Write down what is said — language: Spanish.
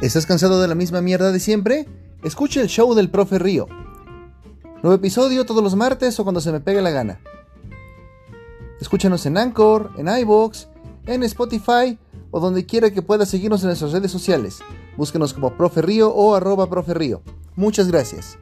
¿Estás cansado de la misma mierda de siempre? Escucha el show del profe Río. Nuevo episodio todos los martes o cuando se me pegue la gana. Escúchanos en Anchor, en iBox, en Spotify o donde quiera que puedas seguirnos en nuestras redes sociales. Búsquenos como Profe Río o arroba Profe Río. Muchas gracias.